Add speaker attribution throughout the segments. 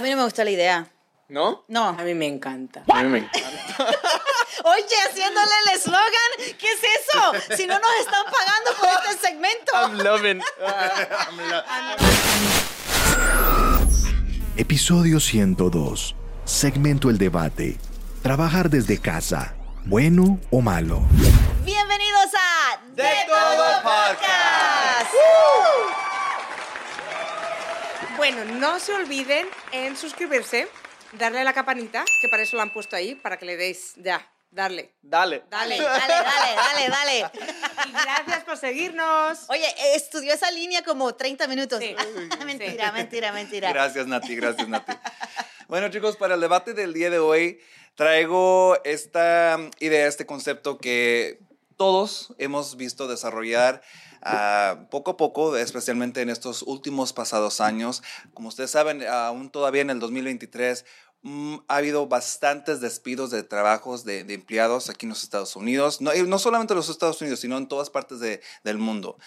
Speaker 1: A mí no me gusta la idea.
Speaker 2: ¿No?
Speaker 1: No.
Speaker 3: A mí me encanta.
Speaker 2: A mí me encanta.
Speaker 1: Oye, haciéndole el eslogan, ¿qué es eso? Si no nos están pagando por este segmento.
Speaker 2: I'm loving.
Speaker 4: Episodio 102. Segmento El Debate. Trabajar desde casa. ¿Bueno o malo?
Speaker 1: Bienvenidos a
Speaker 2: De Todo Podcast.
Speaker 3: Bueno, no se olviden en suscribirse, darle a la campanita, que para eso lo han puesto ahí, para que le deis ya, darle.
Speaker 2: Dale.
Speaker 3: Dale.
Speaker 1: Dale, dale, dale, dale, dale.
Speaker 3: Y gracias por seguirnos.
Speaker 1: Oye, estudió esa línea como 30 minutos.
Speaker 3: Sí.
Speaker 1: mentira, mentira, mentira.
Speaker 5: Gracias, Nati, gracias, Nati. Bueno, chicos, para el debate del día de hoy traigo esta idea, este concepto que todos hemos visto desarrollar ah, poco a poco, especialmente en estos últimos pasados años. Como ustedes saben, aún todavía en el 2023 mm, ha habido bastantes despidos de trabajos de, empleados aquí en los Estados Unidos, no, solamente en los Estados Unidos, sino en todas partes de- del mundo.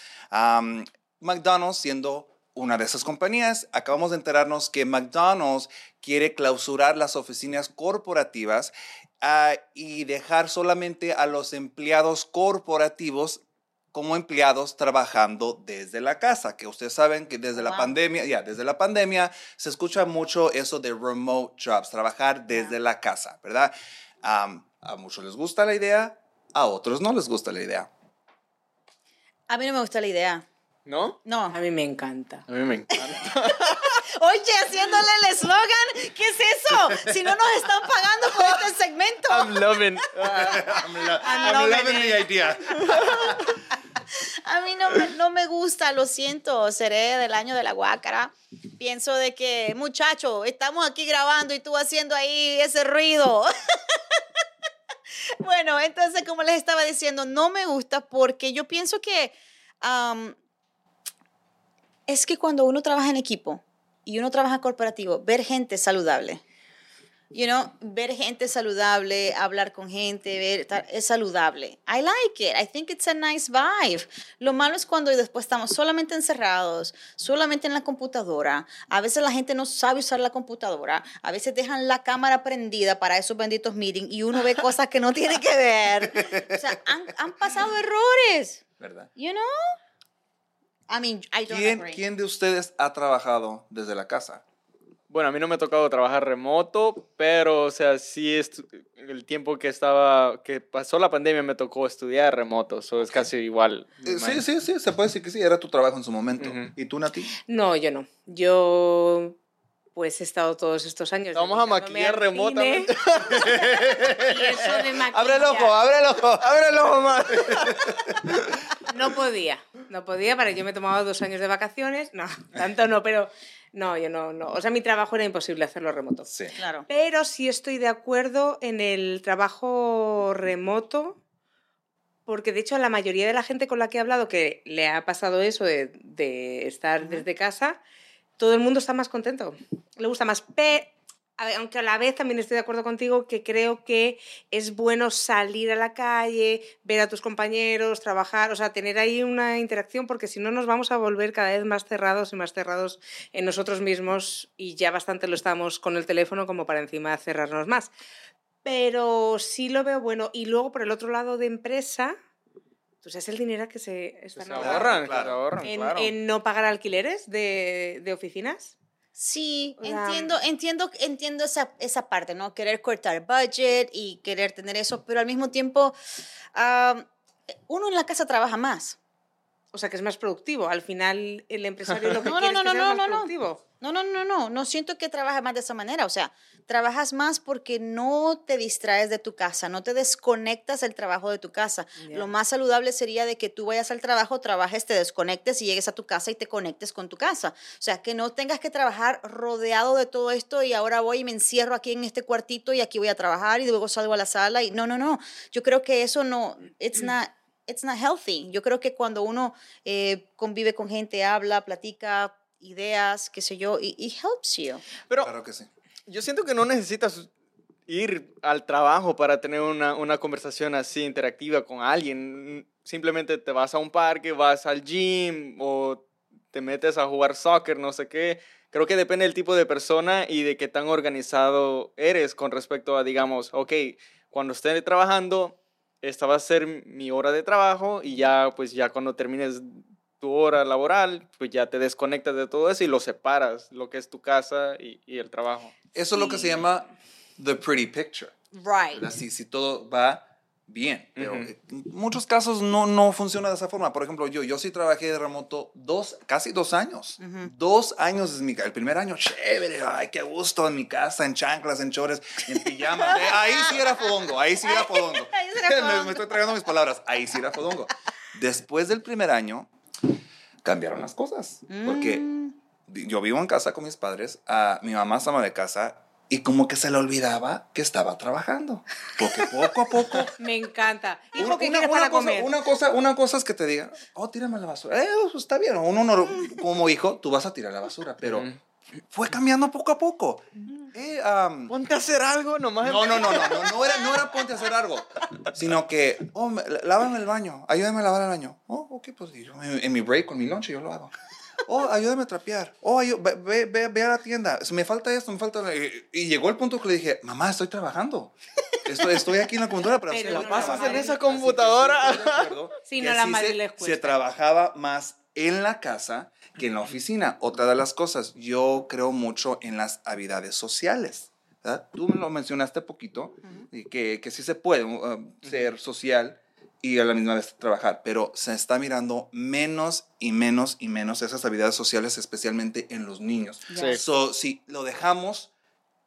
Speaker 5: McDonald's siendo una de esas compañías, acabamos de enterarnos que McDonald's quiere clausurar las oficinas corporativas ah, y dejar solamente a los empleados corporativos como empleados trabajando desde la casa, que ustedes saben que desde la pandemia, ya, desde la pandemia se escucha mucho eso de remote jobs, trabajar desde la casa, ¿verdad? A muchos les gusta la idea, a otros no les gusta la idea.
Speaker 1: A mí no me gusta la idea.
Speaker 2: ¿No?
Speaker 1: No.
Speaker 3: A mí me encanta.
Speaker 2: A mí me encanta.
Speaker 1: Oye, haciéndole el eslogan, ¿qué es eso? Si no nos están pagando por este segmento.
Speaker 2: I'm loving.
Speaker 5: I'm, loving the idea.
Speaker 1: A mí no me, no me gusta, lo siento, seré del año de la guácara. Pienso de que, muchacho, estamos aquí grabando y tú haciendo ahí ese ruido. bueno, entonces, como les estaba diciendo, no me gusta porque yo pienso que es que cuando uno trabaja en equipo y uno trabaja corporativo, ver gente saludable. You know, ver gente saludable, hablar con gente, ver, es saludable. I like it. I think it's a nice vibe. Lo malo es cuando después estamos solamente encerrados, solamente en la computadora. A veces la gente no sabe usar la computadora. A veces dejan la cámara prendida para esos benditos meetings y uno ve cosas que no tiene que ver. O sea, han, han pasado errores.
Speaker 5: ¿Verdad?
Speaker 1: You know? I mean, I don't
Speaker 5: ¿Quién,
Speaker 1: agree.
Speaker 5: ¿Quién de ustedes ha trabajado desde la casa?
Speaker 2: Bueno, a mí no me ha tocado trabajar remoto, pero, o sea, sí el tiempo que estaba, que pasó la pandemia me tocó estudiar remoto, so es casi igual.
Speaker 5: Eh, sí, sí, sí, se puede decir que sí, era tu trabajo en su momento.
Speaker 2: Ujú.
Speaker 5: ¿Y tú, Nati?
Speaker 3: No, yo no. Yo, pues he estado todos estos años.
Speaker 2: Vamos a maquillar remotamente.
Speaker 3: Y eso de maquillar.
Speaker 5: ¡Abre el ojo, abre el ojo!
Speaker 2: ¡Abre el ojo más!
Speaker 3: No podía, no podía, para yo me tomaba dos años de vacaciones, no, tanto no, pero no, yo no, no, o sea, mi trabajo era imposible hacerlo remoto.
Speaker 5: Sí.
Speaker 1: Claro.
Speaker 3: Pero sí estoy de acuerdo en el trabajo remoto, porque de hecho la mayoría de la gente con la que he hablado que le ha pasado eso de, de estar desde casa, todo el mundo está más contento, le gusta más. A aunque a la vez también estoy de acuerdo contigo que creo que es bueno salir a la calle, ver a tus compañeros, trabajar, o sea, tener ahí una interacción, porque si no nos vamos a volver cada vez más cerrados y más cerrados en nosotros mismos y ya bastante lo estamos con el teléfono como para encima cerrarnos más. Pero sí lo veo bueno. Y luego por el otro lado de empresa, tú sabes el dinero que se están
Speaker 2: Se ahorran,
Speaker 5: claro.
Speaker 3: en,
Speaker 2: claro.
Speaker 3: en no pagar alquileres de, de oficinas.
Speaker 1: Sí,
Speaker 3: O sea,
Speaker 1: entiendo, entiendo, entiendo esa, esa parte, ¿no? Querer cortar budget y querer tener eso, pero al mismo tiempo, ah, uno en la casa trabaja más.
Speaker 3: O sea, que es más productivo. Al final, el empresario lo que
Speaker 1: No,
Speaker 3: quiere
Speaker 1: no,
Speaker 3: es que
Speaker 1: no,
Speaker 3: seas
Speaker 1: no,
Speaker 3: más
Speaker 1: no,
Speaker 3: productivo.
Speaker 1: No, no, no, no, no siento que trabajas más de esa manera, o sea, trabajas más porque no te distraes de tu casa, no te desconectas del trabajo de tu casa. Lo más saludable sería de que tú vayas al trabajo, trabajes, te desconectes y llegues a tu casa y te conectes con tu casa. O sea, que no tengas que trabajar rodeado de todo esto y ahora voy y me encierro aquí en este cuartito y aquí voy a trabajar y luego salgo a la sala y no, no, no. Yo creo que eso no, it's not, it's not healthy. Yo creo que cuando uno eh, convive con gente, habla, platica, ideas, qué sé yo, y it helps you.
Speaker 2: Pero
Speaker 5: Claro que sí.
Speaker 2: yo siento que no necesitas ir al trabajo para tener una, una conversación así interactiva con alguien. Simplemente te vas a un parque, vas al gym o te metes a jugar soccer, no sé qué. creo que depende del tipo de persona y de qué tan organizado eres con respecto a, digamos, ok, cuando esté trabajando, esta va a ser mi hora de trabajo y ya, pues ya cuando termines tu hora laboral, pues ya te desconectas de todo eso y lo separas, lo que es tu casa y, y el trabajo.
Speaker 5: Eso es lo que se llama the pretty picture.
Speaker 1: Right.
Speaker 5: ¿verdad? Si, si todo va bien. Pero en muchos casos no, no funciona de esa forma. Por ejemplo, yo, yo sí trabajé de remoto dos, casi dos años. Dos años es mi, el primer año, chévere, ay, qué gusto, en mi casa, en chanclas, en chores, en pijama. Eh, ahí sí era fodongo, ahí sí era fodongo.
Speaker 1: Ahí sí era
Speaker 5: me,
Speaker 1: fodongo.
Speaker 5: me estoy tragando mis palabras, ahí sí era fodongo. Después del primer año, cambiaron las cosas. Porque
Speaker 1: Mm.
Speaker 5: yo vivo en casa con mis padres, ah, mi mamá es ama de casa y como que se le olvidaba que estaba trabajando. Porque poco a poco...
Speaker 3: Me encanta. Hijo,
Speaker 5: una-
Speaker 3: ¿qué
Speaker 5: una- una
Speaker 3: para
Speaker 5: cosa,
Speaker 3: comer?
Speaker 5: Una cosa, una cosa es que te diga, oh, tírame la basura. Eh, pues, está bien. Uno no- como hijo, tú vas a tirar la basura, pero fue cambiando poco a poco. Eh,
Speaker 2: Ponte a hacer algo nomás.
Speaker 5: no, no, no, no, no, no era, no era ponte a hacer algo, sino que, oh, me- lávame el baño, ayúdame a lavar el baño. Oh, ok, pues yo en, en mi break, con mi lunch, yo lo hago. Oh, ayúdame a trapear. Oh, ayu- ve, ve, ve- a la tienda. Me falta esto, me falta... Y, y llegó el punto que le dije, mamá, estoy trabajando. Estoy, estoy aquí en la computadora, pero...
Speaker 3: Pero la pasas en
Speaker 2: esa computadora.
Speaker 3: Sí, no, la madre
Speaker 5: se,
Speaker 3: les
Speaker 5: se
Speaker 3: cuesta.
Speaker 5: trabajaba más en la casa que en la oficina. Otra de las cosas, yo creo mucho en las habilidades sociales. ¿verdad? Tú me lo mencionaste poquito, y que, que sí se puede uh, ser social y a la misma vez trabajar, pero se está mirando menos y menos y menos esas habilidades sociales, especialmente en los niños.
Speaker 2: Sí.
Speaker 5: So, si lo dejamos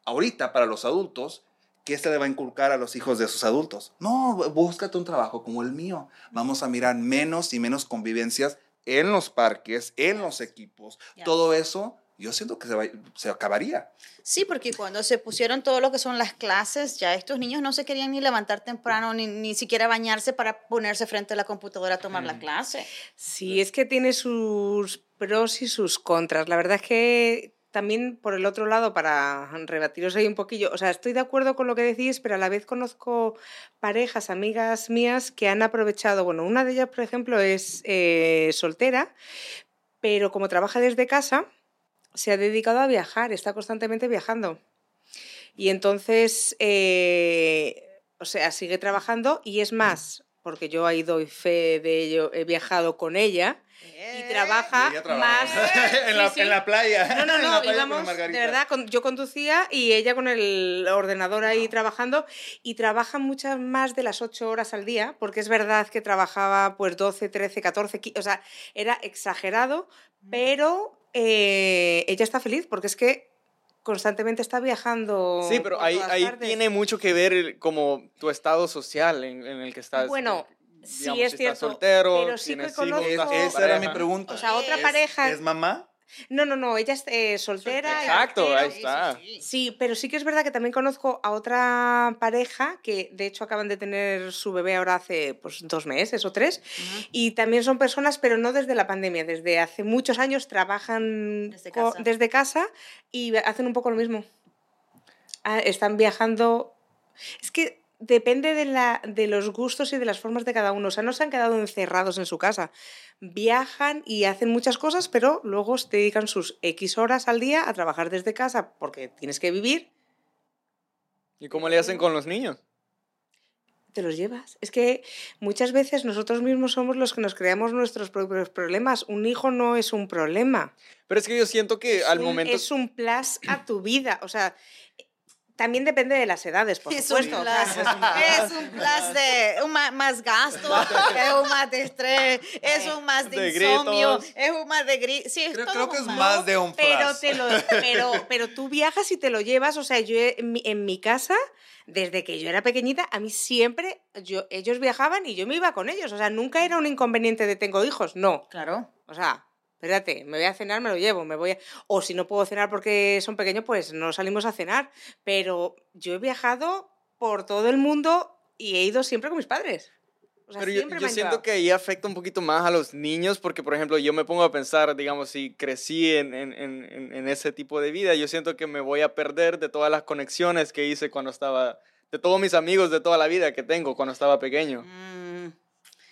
Speaker 5: ahorita para los adultos, ¿qué se le va a inculcar a los hijos de esos adultos? No, búscate un trabajo como el mío. Vamos a mirar menos y menos convivencias en los parques, en los equipos. Todo eso, yo siento que se, va- se acabaría.
Speaker 1: Sí, porque cuando se pusieron todo lo que son las clases, ya estos niños no se querían ni levantar temprano, ni, ni siquiera bañarse para ponerse frente a la computadora a tomar la clase.
Speaker 3: Sí, es que tiene sus pros y sus contras. La verdad es que también por el otro lado, para rebatiros ahí un poquillo, o sea, estoy de acuerdo con lo que decís, pero a la vez conozco parejas, amigas mías que han aprovechado, bueno, una de ellas, por ejemplo, es eh, soltera, pero como trabaja desde casa, se ha dedicado a viajar, está constantemente viajando. Y entonces, eh, o sea, sigue trabajando y es más, porque yo ahí doy fe de ello, he viajado con ella y trabaja más...
Speaker 5: en, la,
Speaker 3: Sí, sí.
Speaker 5: en la playa.
Speaker 3: No, no, no,
Speaker 5: playa con
Speaker 3: íbamos, de verdad, con- yo conducía y ella con el ordenador ahí trabajando y trabaja muchas más de las ocho horas al día, porque es verdad que trabajaba pues 12, 13, 14, 15, o sea, era exagerado, pero eh, ella está feliz porque es que constantemente está viajando.
Speaker 2: Sí, pero ahí, ahí tiene mucho que ver el- como tu estado social en, en el que estás.
Speaker 3: Bueno,
Speaker 2: eh,
Speaker 3: sí
Speaker 2: digamos,
Speaker 3: es
Speaker 2: si
Speaker 3: cierto,
Speaker 2: Estás soltero,
Speaker 3: pero sí que
Speaker 2: hijos,
Speaker 3: conozco-
Speaker 2: con
Speaker 5: esa era mi
Speaker 2: pareja.
Speaker 5: pregunta.
Speaker 3: O sea, otra
Speaker 5: ¿Es-
Speaker 3: pareja-
Speaker 5: ¿Es mamá?
Speaker 3: No, no, no, ella es eh, soltera.
Speaker 2: Exacto, ahí está.
Speaker 3: Sí, pero sí que es verdad que también conozco a otra pareja que de hecho acaban de tener su bebé ahora hace pues, dos meses o tres y también son personas, pero no desde la pandemia, desde hace muchos años trabajan
Speaker 1: Desde
Speaker 3: co-
Speaker 1: casa.
Speaker 3: desde casa y hacen un poco lo mismo. Ah, están viajando. Es que depende de, la, de los gustos y de las formas de cada uno. O sea, no se han quedado encerrados en su casa. Viajan y hacen muchas cosas, pero luego se dedican sus X horas al día a trabajar desde casa porque tienes que vivir.
Speaker 2: ¿Y cómo le hacen con los niños?
Speaker 3: Te los llevas. Es que muchas veces nosotros mismos somos los que nos creamos nuestros propios problemas. Un hijo no es un problema.
Speaker 2: Pero es que yo siento que al
Speaker 3: un-
Speaker 2: momento...
Speaker 3: es un plus a tu vida. O sea, también depende de las edades, por
Speaker 1: Es un
Speaker 3: supuesto.
Speaker 1: plus, es un plus de un más gasto, es un más de estrés, es un más de,
Speaker 2: De
Speaker 1: insomnio,
Speaker 2: gritos.
Speaker 1: es un más de gritos. Sí, es
Speaker 5: Creo, creo que
Speaker 1: un
Speaker 5: es más de un plus.
Speaker 3: Pero, te lo, pero, pero tú viajas y te lo llevas. O sea, yo en mi, en mi casa, desde que yo era pequeñita, a mí siempre, yo, ellos viajaban y yo me iba con ellos. O sea, nunca era un inconveniente de tengo hijos. No.
Speaker 1: Claro.
Speaker 3: O sea, espérate, me voy a cenar, me lo llevo, me voy a... O si no puedo cenar porque son pequeños, pues no salimos a cenar. Pero yo he viajado por todo el mundo y he ido siempre con mis padres. O sea,
Speaker 2: Pero yo, yo siento que ahí afecta un poquito más a los niños porque, por ejemplo, yo me pongo a pensar, digamos, si crecí en, en, en, en- en ese tipo de vida, yo siento que me voy a perder de todas las conexiones que hice cuando estaba, de todos mis amigos de toda la vida que tengo cuando estaba pequeño.
Speaker 1: Mm,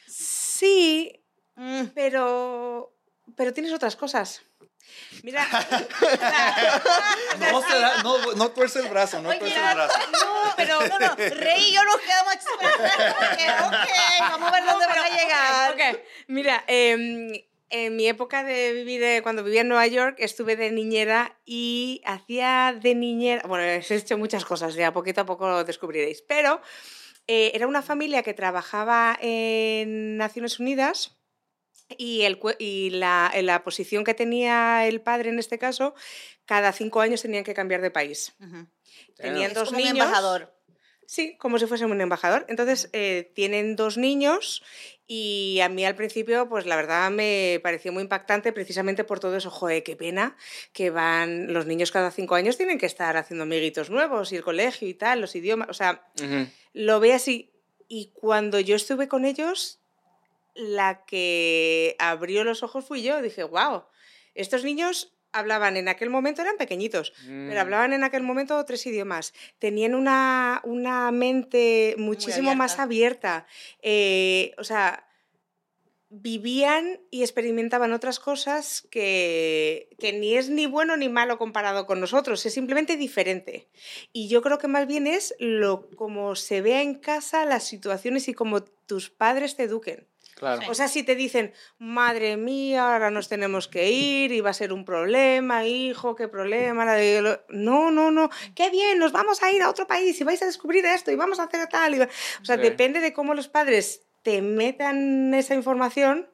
Speaker 3: Sí,
Speaker 1: mm.
Speaker 3: pero... Pero tienes otras cosas. Mira,
Speaker 5: No, se da- no, no tuerce el brazo, no
Speaker 1: Oye,
Speaker 5: tuerce el brazo.
Speaker 1: No, pero no, no. Rey y yo nos quedamos porque, ok, vamos a ver dónde van a llegar.
Speaker 3: Ok, ok. Mira, em, en mi época de vivir, cuando vivía en Nueva York, estuve de niñera y hacía de niñera, bueno, he hecho muchas cosas, ya poquito a poco lo descubriréis, pero eh, era una familia que trabajaba en Naciones Unidas y, el, y la, en la posición que tenía el padre en este caso, cada cinco años tenían que cambiar de país. Tenían
Speaker 1: Es
Speaker 3: dos
Speaker 1: como un
Speaker 3: niños.
Speaker 1: embajador.
Speaker 3: Sí, como si fuese un embajador. Entonces, eh, tienen dos niños y a mí al principio, pues la verdad me pareció muy impactante precisamente por todo eso. Joder, qué pena que van los niños cada cinco años tienen que estar haciendo amiguitos nuevos y el colegio y tal, los idiomas. O sea, lo ve así. Y cuando yo estuve con ellos, la que abrió los ojos fui yo. Dije, wow, estos niños hablaban en aquel momento, eran pequeñitos,
Speaker 2: Mm.
Speaker 3: pero hablaban en aquel momento tres idiomas. Tenían una, una mente muchísimo más abierta. Eh, o sea, vivían y experimentaban otras cosas que, que ni es ni bueno ni malo comparado con nosotros, es simplemente diferente. Y yo creo que más bien es lo como se vea en casa las situaciones y como tus padres te eduquen.
Speaker 2: Claro.
Speaker 1: Sí.
Speaker 3: O sea, si te dicen, madre mía, ahora nos tenemos que ir y va a ser un problema, hijo, qué problema. la de lo-". No, no, no, qué bien, nos vamos a ir a otro país y vais a descubrir esto y vamos a hacer tal. y va-". O sea,
Speaker 2: Sí.
Speaker 3: depende de cómo los padres te metan esa información,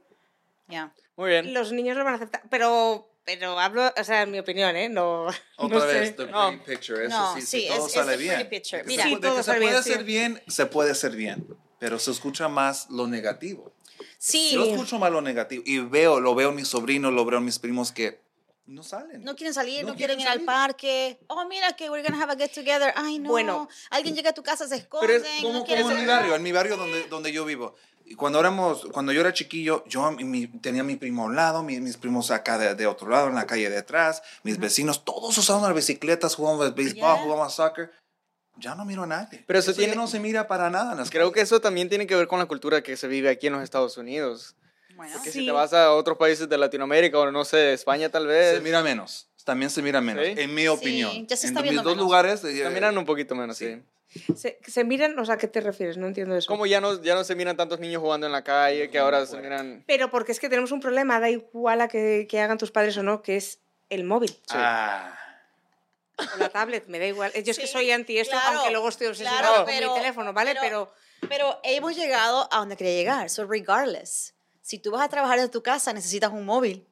Speaker 1: Ya.
Speaker 2: Muy bien.
Speaker 3: los niños lo van a aceptar. Pero, pero hablo, o sea, en mi opinión, ¿eh? No,
Speaker 5: Otra
Speaker 3: no
Speaker 5: vez,
Speaker 3: sé.
Speaker 5: the
Speaker 2: No.
Speaker 5: picture. Eso
Speaker 1: No,
Speaker 5: sí,
Speaker 1: sí,
Speaker 5: si todo
Speaker 1: es- es
Speaker 5: sale
Speaker 1: the pretty
Speaker 5: bien.
Speaker 1: Mira.
Speaker 3: Sí, todo
Speaker 5: que se puede
Speaker 3: bien, sí.
Speaker 5: hacer bien, se puede hacer bien. Pero se escucha más lo negativo.
Speaker 1: Sí.
Speaker 5: Yo escucho más lo negativo y veo, lo veo en mis sobrinos, lo veo en mis primos que no salen.
Speaker 1: No quieren salir, no,
Speaker 5: No
Speaker 1: quieren,
Speaker 5: quieren
Speaker 1: ir al
Speaker 5: salir.
Speaker 1: parque. Oh, mira que we're gonna have a get together. Ay, no.
Speaker 3: Bueno.
Speaker 1: alguien llega a tu casa, se esconden.
Speaker 2: Pero es
Speaker 5: como,
Speaker 1: no
Speaker 5: como en mi barrio, en mi barrio donde, donde yo vivo. Y cuando éramos, cuando yo era chiquillo, yo mi- tenía mi primo a un lado, mi- mis primos acá de, de otro lado, en la calle de atrás, mis vecinos, todos usaban las bicicletas, jugábamos béisbol,
Speaker 1: Ya.
Speaker 5: jugábamos soccer. Ya no miro a nadie.
Speaker 2: Pero eso
Speaker 5: ya
Speaker 2: tiene-
Speaker 5: no se mira para nada en las
Speaker 2: Creo que eso también tiene que ver con la cultura que se vive aquí en los Estados Unidos.
Speaker 1: Bueno,
Speaker 2: Porque
Speaker 3: Sí.
Speaker 2: si te vas a otros países de Latinoamérica o no sé, España tal vez,
Speaker 5: Se mira menos. También se mira menos,
Speaker 2: ¿Sí?
Speaker 5: en mi opinión.
Speaker 1: ya se
Speaker 5: en
Speaker 1: está
Speaker 5: mis
Speaker 1: viendo
Speaker 5: dos
Speaker 1: menos.
Speaker 5: lugares. eh,
Speaker 2: caminan un poquito menos, sí.
Speaker 5: Sí.
Speaker 3: Se, se miran, o sea, ¿a qué te refieres? No entiendo eso.
Speaker 2: Como ya no, ya no se miran tantos niños jugando en la calle, que ahora se miran...
Speaker 3: Pero porque es que tenemos un problema, da igual a que, que hagan tus padres o no, que es el móvil
Speaker 5: Ah.
Speaker 3: O la tablet, me da igual. Yo es que soy anti esto,
Speaker 1: claro,
Speaker 3: aunque luego estoy obsesionada
Speaker 1: claro,
Speaker 3: con
Speaker 1: pero-
Speaker 3: mi teléfono, ¿vale?
Speaker 1: pero-
Speaker 3: Pero,
Speaker 1: Pero hemos llegado a donde quería llegar. So, regardless, si tú vas a trabajar desde tu casa, necesitas un móvil.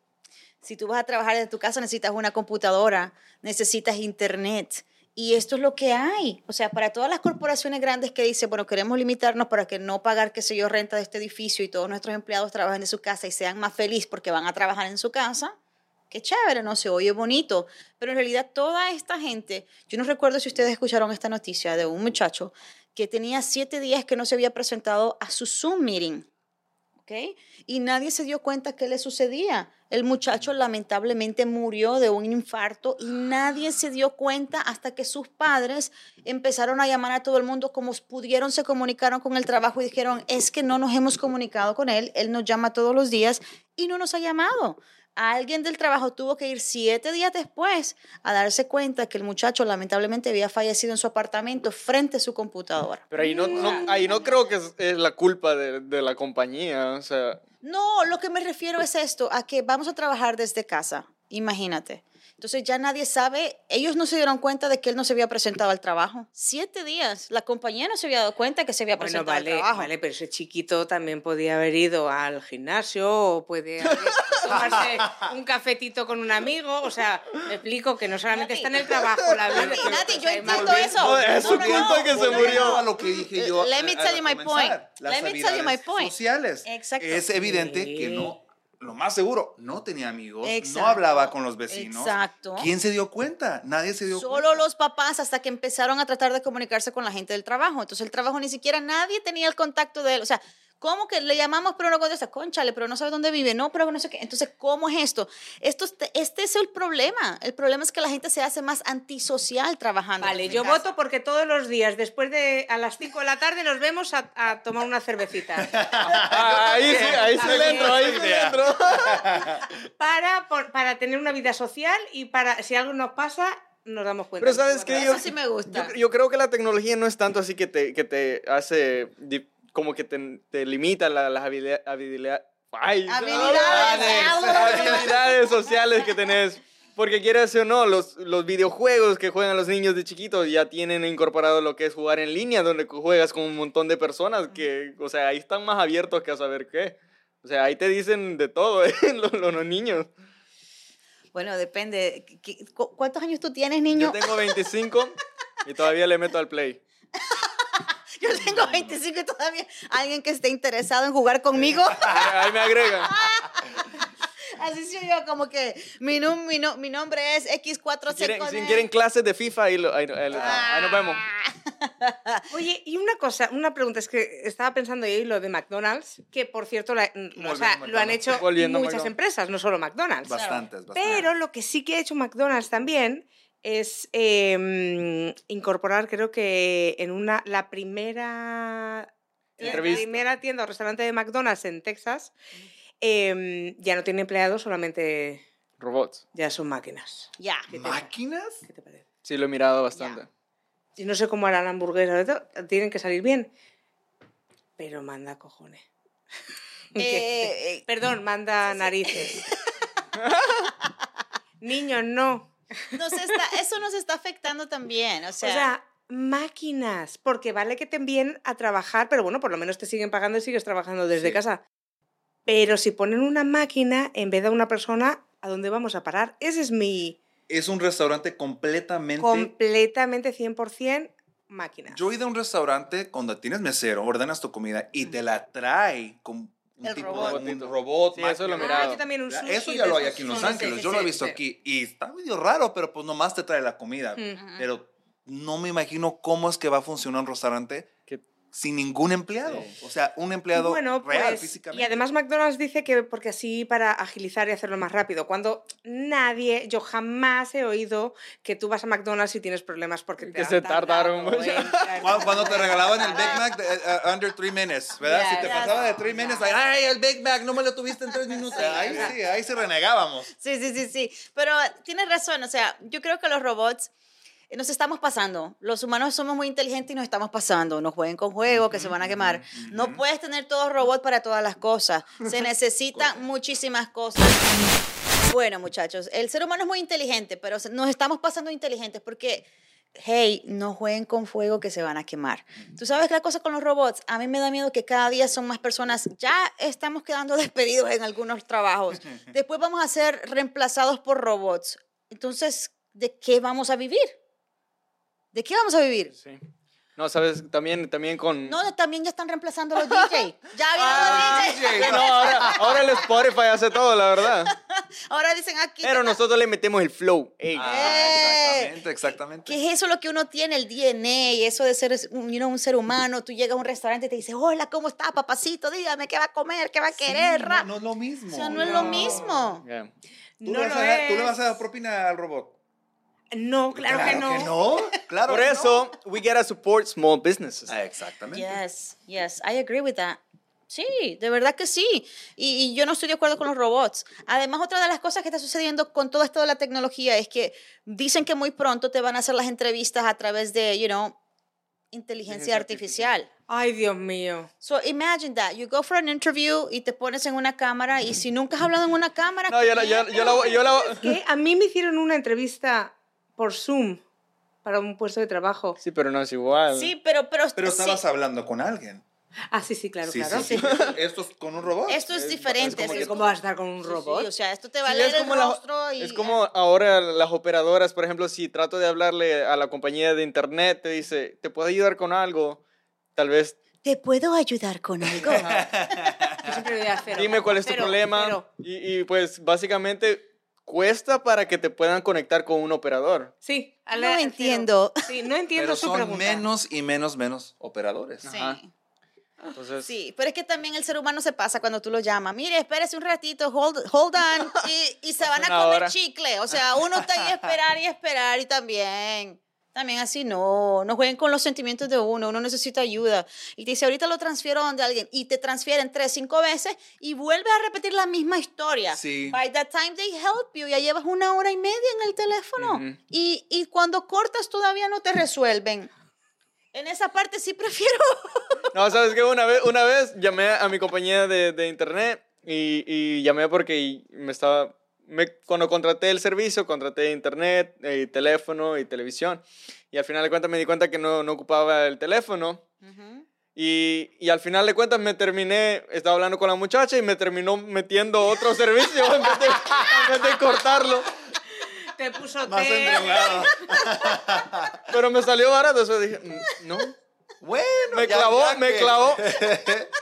Speaker 1: Si tú vas a trabajar desde tu casa, necesitas una computadora, necesitas internet. Y esto es lo que hay. O sea, para todas las corporaciones grandes que dicen, bueno, queremos limitarnos para que no pagar, qué sé yo, renta de este edificio y todos nuestros empleados trabajen de su casa y sean más felices porque van a trabajar en su casa, qué chévere, no se oye bonito. Pero en realidad toda esta gente, yo no recuerdo si ustedes escucharon esta noticia de un muchacho que tenía siete días que no se había presentado a su Zoom meeting. ¿ok? Y nadie se dio cuenta qué le sucedía. El muchacho lamentablemente murió de un infarto y nadie se dio cuenta hasta que sus padres empezaron a llamar a todo el mundo como pudieron, se comunicaron con el trabajo y dijeron, es que no nos hemos comunicado con él, él nos llama todos los días y no nos ha llamado. Alguien del trabajo tuvo que ir siete días después a darse cuenta que el muchacho lamentablemente había fallecido en su apartamento frente a su computadora.
Speaker 2: Pero ahí no, no- ahí no creo que es, es la culpa de, de la compañía, o sea...
Speaker 1: No, lo que me refiero es esto, a que vamos a trabajar desde casa, imagínate. Entonces ya nadie sabe, ellos no se dieron cuenta de que él no se había presentado al trabajo. Siete días, la compañía no se había dado cuenta que se había
Speaker 3: bueno,
Speaker 1: presentado
Speaker 3: vale,
Speaker 1: al trabajo.
Speaker 3: vale, pero ese chiquito también podía haber ido al gimnasio o puede haber- tomarse un cafetito con un amigo. O sea, me explico que no solamente
Speaker 1: Nati.
Speaker 3: está en el trabajo, la vida.
Speaker 1: Nati, Nati, yo entiendo eso.
Speaker 2: No, es su
Speaker 1: No, no,
Speaker 2: culpa
Speaker 1: no.
Speaker 2: que se murió.
Speaker 5: a lo que dije yo.
Speaker 1: Let me tell you my point.
Speaker 5: las
Speaker 1: Let me tell you my point.
Speaker 5: Sociales.
Speaker 1: Exacto.
Speaker 5: Es evidente
Speaker 3: Sí.
Speaker 5: que no, lo más seguro, no tenía amigos,
Speaker 1: Exacto.
Speaker 5: no hablaba con los vecinos.
Speaker 1: Exacto.
Speaker 5: ¿Quién se dio cuenta? Nadie se dio
Speaker 1: Solo
Speaker 5: cuenta.
Speaker 1: los papás hasta que empezaron a tratar de comunicarse con la gente del trabajo. Entonces el trabajo ni siquiera nadie tenía el contacto de él. O sea, ¿Cómo que le llamamos pero no contesta? Conchale, pero no sabe dónde vive. No, pero no sé qué. Entonces, ¿cómo es esto? esto es- este es el problema. El problema es que la gente se hace más antisocial trabajando.
Speaker 3: Vale, yo
Speaker 1: casa.
Speaker 3: voto porque todos los días, después de a las 5 de la tarde, nos vemos a, a tomar una cervecita.
Speaker 2: Ah, ahí sí, ahí sí le entro, ahí sí le entro.
Speaker 3: Para, por- para tener una vida social y para, si algo nos pasa, nos damos cuenta.
Speaker 2: Pero ¿sabes qué?
Speaker 1: Eso
Speaker 2: Yo-
Speaker 1: sí me gusta.
Speaker 2: Yo, yo creo que la tecnología no es tanto así que te, que te hace, como que te, te limita la- las habilidades, ay,
Speaker 1: Habilidades.
Speaker 2: habilidades sociales que tenés. Porque quieras o no, los, los videojuegos que juegan los niños de chiquitos ya tienen incorporado lo que es jugar en línea, donde juegas con un montón de personas que, o sea, ahí están más abiertos que a saber qué. O sea, ahí te dicen de todo, ¿eh? los, los- niños.
Speaker 1: Bueno, depende. ¿Qué- cu- ¿Cuántos años tú tienes, niño?
Speaker 2: Yo tengo 25 y todavía le meto al play.
Speaker 1: Yo tengo 25 y todavía alguien que esté interesado en jugar conmigo.
Speaker 2: Ahí me agregan.
Speaker 1: Así soy yo, como que mi, num- mi, no- mi nombre es X4C.
Speaker 2: Si quieren, si
Speaker 1: E.
Speaker 2: quieren clases de FIFA, ahí, lo- ahí, ahí nos vemos.
Speaker 3: Oye, y una cosa, una pregunta, es que estaba pensando ahí lo de McDonald's, que por cierto, la- o sea, lo han
Speaker 5: McDonald's.
Speaker 3: hecho
Speaker 2: Volviendo
Speaker 3: muchas
Speaker 2: McDonald's.
Speaker 3: empresas, no solo McDonald's.
Speaker 5: Bastantes, bastantes.
Speaker 3: Pero lo que sí que ha hecho McDonald's también es eh, incorporar, creo que en una, la primera, la primera tienda o restaurante de McDonald's en Texas, eh, ya no tiene empleados, solamente
Speaker 2: Robots.
Speaker 3: ya son máquinas.
Speaker 1: Ya.
Speaker 3: ¿Qué te,
Speaker 5: ¿Máquinas?
Speaker 3: qué te parece?
Speaker 2: Sí, lo he mirado bastante.
Speaker 3: Y no sé cómo harán hamburguesas, de todo, tienen que salir bien. Pero manda cojones.
Speaker 1: Eh, eh,
Speaker 3: Perdón, manda narices. Niños, no.
Speaker 1: Nos está- eso nos está afectando también. O
Speaker 3: O
Speaker 1: sea,
Speaker 3: sea, máquinas, porque vale que te envíen a trabajar, pero bueno, por lo menos te siguen pagando y sigues trabajando desde
Speaker 5: Sí.
Speaker 3: casa. Pero si ponen una máquina en vez de una persona, ¿a dónde vamos a parar? Ese es mi
Speaker 5: Es un restaurante completamente...
Speaker 3: completamente 100% máquina.
Speaker 5: Yo he ido a un restaurante cuando tienes mesero, ordenas tu comida y te la trae con un
Speaker 1: El
Speaker 5: tipo
Speaker 1: robot.
Speaker 5: de un robot.
Speaker 2: Sí, eso lo
Speaker 3: también un
Speaker 5: Ya,
Speaker 3: sushi
Speaker 5: Eso ya lo hay aquí en Los Ángeles, yo lo he visto
Speaker 3: sí.
Speaker 5: aquí y está medio raro, pero pues nomás te trae la comida.
Speaker 3: Ujú.
Speaker 5: Pero no me imagino cómo es que va a funcionar un restaurante sin ningún empleado. O sea, un empleado
Speaker 3: Bueno,
Speaker 5: real
Speaker 3: pues,
Speaker 5: físicamente.
Speaker 3: y además McDonald's dice que porque así para agilizar y hacerlo más rápido. Cuando nadie, yo jamás he oído que tú vas a McDonald's y tienes problemas porque te
Speaker 2: Que se tardaron mucho.
Speaker 3: traer
Speaker 5: Cuando, cuando te regalaban el Big Mac de, eh, eh, under three minutes, ¿verdad? si te
Speaker 3: Yes.
Speaker 5: pasaba de three minutes, like, ay, el Big Mac no me lo tuviste en tres minutos. ahí sí, ahí sí renegábamos.
Speaker 1: Sí, sí, sí, sí. Pero tienes razón, o sea, yo creo que los robots eh, nos estamos pasando. Los humanos somos muy inteligentes y nos estamos pasando. Nos jueguen con juegos que se van a quemar. No puedes tener todo robot para todas las cosas. Se necesitan muchísimas cosas. Bueno, muchachos, el ser humano es muy inteligente, pero nos estamos pasando inteligentes porque, hey, no jueguen con fuego que se van a quemar. Tú sabes que la cosa con los robots, a mí me da miedo que cada día son más personas, ya estamos quedando despedidos en algunos trabajos, después vamos a ser reemplazados por robots. Entonces, ¿de qué vamos a vivir? ¿De qué vamos a vivir?
Speaker 2: Sí. No, sabes, también, también con...
Speaker 1: No, también ya están reemplazando a los DJ. Ya
Speaker 5: Ah,
Speaker 1: vienen los DJ.
Speaker 5: DJ.
Speaker 2: No, ahora, ahora el Spotify hace todo, la verdad.
Speaker 1: Ahora dicen aquí.
Speaker 2: Pero nosotros le metemos el flow. Ey.
Speaker 5: Ah, exactamente, exactamente.
Speaker 1: ¿Qué es eso lo que uno tiene, el DNA, y eso de ser un, you know, un ser humano? Tú llegas a un restaurante y te dices, hola, ¿cómo está, papacito? Dígame, ¿qué va a comer? ¿Qué va a
Speaker 5: Sí,
Speaker 1: querer? ra?"
Speaker 5: no, no es lo mismo.
Speaker 1: o sea, no es lo mismo.
Speaker 2: Yeah.
Speaker 5: ¿Tú,
Speaker 3: No
Speaker 5: le
Speaker 3: lo
Speaker 5: a tú le vas a dar propina al robot?
Speaker 3: No, claro, que no.
Speaker 5: Claro
Speaker 2: Por
Speaker 5: que
Speaker 2: eso, we gotta support small businesses.
Speaker 5: no. Ah, exactamente.
Speaker 1: Yes, yes, I agree with that. Sí, de verdad que sí. Y, y yo no estoy de acuerdo con los robots. Además, otra de las cosas que está sucediendo con todo esto de la tecnología es que dicen que muy pronto te van a hacer las entrevistas a través de, you know, inteligencia artificial.
Speaker 3: Ay, Dios mío.
Speaker 1: So imagine that. You go for an interview y te pones en una cámara y si nunca has hablado en una cámara.
Speaker 2: No, yo la, yo, yo la, yo la-
Speaker 3: a mí me hicieron una entrevista por Zoom para un puesto de trabajo.
Speaker 2: Sí, pero no es igual.
Speaker 1: Sí, pero, pero,
Speaker 5: Pero
Speaker 1: sí,
Speaker 5: estabas hablando con alguien.
Speaker 3: Ah, sí, sí, claro,
Speaker 5: Sí,
Speaker 3: claro.
Speaker 5: sí, sí. ¿Esto es con un robot?
Speaker 1: esto es
Speaker 2: Es-
Speaker 1: diferente.
Speaker 2: es como
Speaker 3: ¿Cómo vas a estar con un
Speaker 1: Sí,
Speaker 3: robot?
Speaker 1: sí, o sea, esto te va a
Speaker 2: Sí,
Speaker 1: leer
Speaker 2: es
Speaker 1: el
Speaker 2: como la-
Speaker 1: rostro y...
Speaker 2: Es como ahora las operadoras, por ejemplo, si trato de hablarle a la compañía de internet, te dice, ¿te puedo ayudar con algo? Tal vez,
Speaker 1: ¿Te puedo ayudar con algo?
Speaker 3: Yo siempre le digo a cero.
Speaker 2: dime cuál es tu
Speaker 3: Cero,
Speaker 2: problema.
Speaker 3: cero.
Speaker 2: Y, y, pues básicamente cuesta para que te puedan conectar con un operador.
Speaker 3: Sí, ale-
Speaker 1: No
Speaker 3: cero.
Speaker 1: entiendo.
Speaker 3: Sí, no entiendo
Speaker 5: Pero
Speaker 3: su
Speaker 5: son
Speaker 3: pregunta.
Speaker 5: menos y menos, menos operadores.
Speaker 1: Sí.
Speaker 2: Ajá. Entonces,
Speaker 1: Sí, pero es que también el ser humano se pasa cuando tú lo llamas. Mire, espérese un ratito, hold, hold on. Y, y se van a comer
Speaker 2: hora.
Speaker 1: chicle. O sea, uno está ahí a esperar y esperar y también. También así no, no jueguen con los sentimientos de uno, uno necesita ayuda. Y te dice, ahorita lo transfiero donde alguien, y te transfieren tres, cinco veces y vuelves a repetir la misma historia.
Speaker 5: Sí.
Speaker 1: By the time they help you, ya llevas una hora y media en el teléfono.
Speaker 2: Ujú.
Speaker 1: y, y cuando cortas todavía no te resuelven. En esa parte sí prefiero
Speaker 2: No, sabes que una vez, una vez llamé a mi compañía de, de internet y, y llamé porque me estaba, me, cuando contraté el servicio, contraté internet, eh, teléfono y televisión. Y al final de cuentas me di cuenta que no, no ocupaba el teléfono. Y, y al final de cuentas me terminé, estaba hablando con la muchacha y me terminó metiendo otro servicio en vez de, en vez de cortarlo.
Speaker 3: Te puso
Speaker 5: Más.
Speaker 2: Pero me salió barato, eso dije, "Mm, no.
Speaker 5: Bueno,
Speaker 2: Me
Speaker 5: ya-
Speaker 2: clavó,
Speaker 5: ya
Speaker 2: me
Speaker 5: que-
Speaker 2: clavó.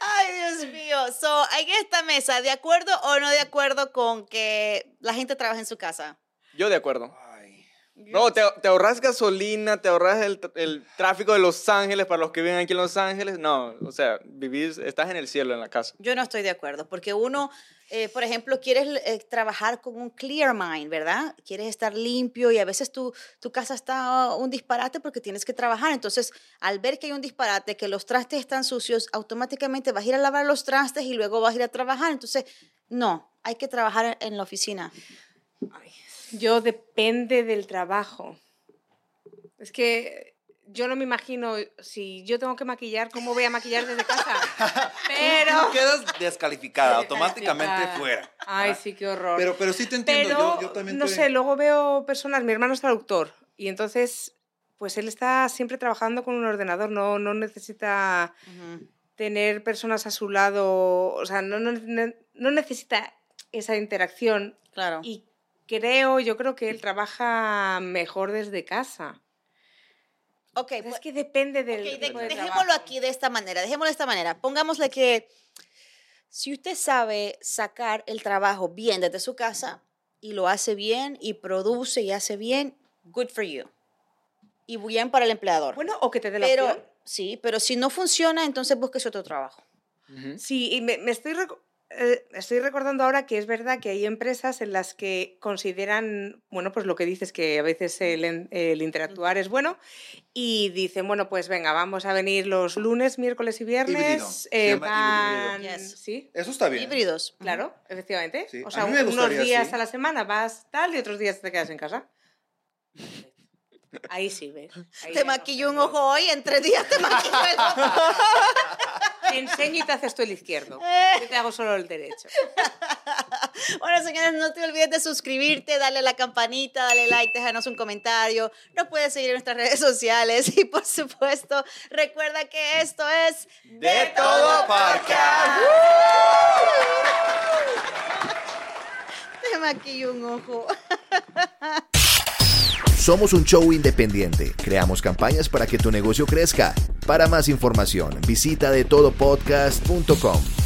Speaker 1: Ay, Dios mío. So, en esta mesa, ¿de acuerdo o no de acuerdo con que la gente trabaje en su casa?
Speaker 2: Yo de acuerdo.
Speaker 5: Ay.
Speaker 2: No, te, te ahorras gasolina, te ahorras el, el tráfico de Los Ángeles para los que viven aquí en Los Ángeles. No, o sea, vivís, estás en el cielo en la casa.
Speaker 1: Yo no estoy de acuerdo, porque uno, eh, por ejemplo, quieres eh, trabajar con un clear mind, ¿verdad? Quieres estar limpio y a veces tu, tu casa está un disparate porque tienes que trabajar. Entonces, al ver que hay un disparate, que los trastes están sucios, automáticamente vas a ir a lavar los trastes y luego vas a ir a trabajar. Entonces, no, hay que trabajar en la oficina.
Speaker 3: Yo depende del trabajo. Es que yo no me imagino si yo tengo que maquillar, ¿cómo voy a maquillar desde casa? Pero...
Speaker 5: Tú quedas descalificada, automáticamente fuera.
Speaker 3: Ay, sí, qué horror.
Speaker 5: Pero, pero sí te entiendo,
Speaker 3: Pero,
Speaker 5: yo, yo también
Speaker 3: no sé, luego veo personas, mi hermano es traductor y entonces, pues él está siempre trabajando con un ordenador, no, no necesita tener personas a su lado, o sea, no, no, no- no necesita esa interacción
Speaker 1: Claro.
Speaker 3: y creo, yo creo que él trabaja mejor desde casa.
Speaker 1: ok,
Speaker 3: Es
Speaker 1: pues-
Speaker 3: que depende del
Speaker 1: Ok, de-
Speaker 3: de
Speaker 1: dejémoslo
Speaker 3: trabajo.
Speaker 1: aquí de esta manera, dejémoslo de esta manera. Pongámosle que si usted sabe sacar el trabajo bien desde su casa y lo hace bien y produce y hace bien, good for you. Y bien para el empleador.
Speaker 3: Bueno, o que te dé la
Speaker 1: pero
Speaker 3: opción.
Speaker 1: sí, pero si no funciona, entonces búsquese otro trabajo.
Speaker 3: Sí, y me, me estoy, eh, estoy recordando ahora que es verdad que hay empresas en las que consideran, bueno, pues lo que dices, que a veces el, interactuar es bueno, y dicen, bueno, pues venga, vamos a venir los lunes, miércoles y viernes.
Speaker 5: Híbrido, se
Speaker 3: eh,
Speaker 5: llama
Speaker 3: van-
Speaker 1: híbrido. Yes.
Speaker 3: Sí,
Speaker 5: Eso está bien.
Speaker 1: Híbridos.
Speaker 3: claro, efectivamente.
Speaker 5: Sí,
Speaker 3: O sea, unos días a la semana vas tal y otros días te quedas en casa. Ahí sí, ¿ves? Ahí
Speaker 1: Te
Speaker 3: no
Speaker 1: maquillo un ojo hoy, en tres días te maquillo el ojo.
Speaker 3: Te enseño y te haces tú el izquierdo. Yo te hago solo el derecho.
Speaker 1: Bueno, señores, no te olvides de suscribirte, darle a la campanita, darle like, déjanos un comentario. Nos puedes seguir en nuestras redes sociales y, por supuesto, recuerda que esto es
Speaker 2: De Todo
Speaker 5: Podcast.
Speaker 1: Te maquillo un ojo.
Speaker 4: Somos un show independiente. Creamos campañas para que tu negocio crezca. Para más información, visita de todopodcast.com.